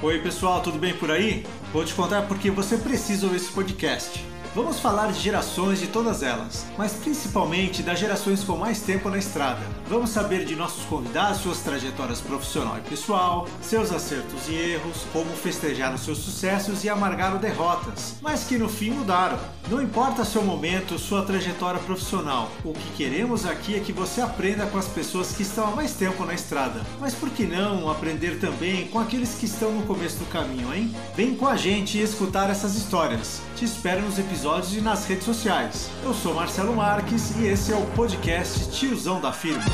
Oi, pessoal, tudo bem por aí? Vou te contar porque você precisa ouvir esse podcast. Vamos falar de gerações de todas elas, mas principalmente das gerações com mais tempo na estrada. Vamos saber de nossos convidados suas trajetórias profissional e pessoal, seus acertos e erros, como festejaram seus sucessos e amargaram derrotas, mas que no fim mudaram. Não importa seu momento, sua trajetória profissional, o que queremos aqui é que você aprenda com as pessoas que estão há mais tempo na estrada. Mas por que não aprender também com aqueles que estão no começo do caminho, hein? Vem com a gente escutar essas histórias. Te espero nos episódios e nas redes sociais. Eu sou Marcelo Marques e esse é o podcast Tiozão da Firma.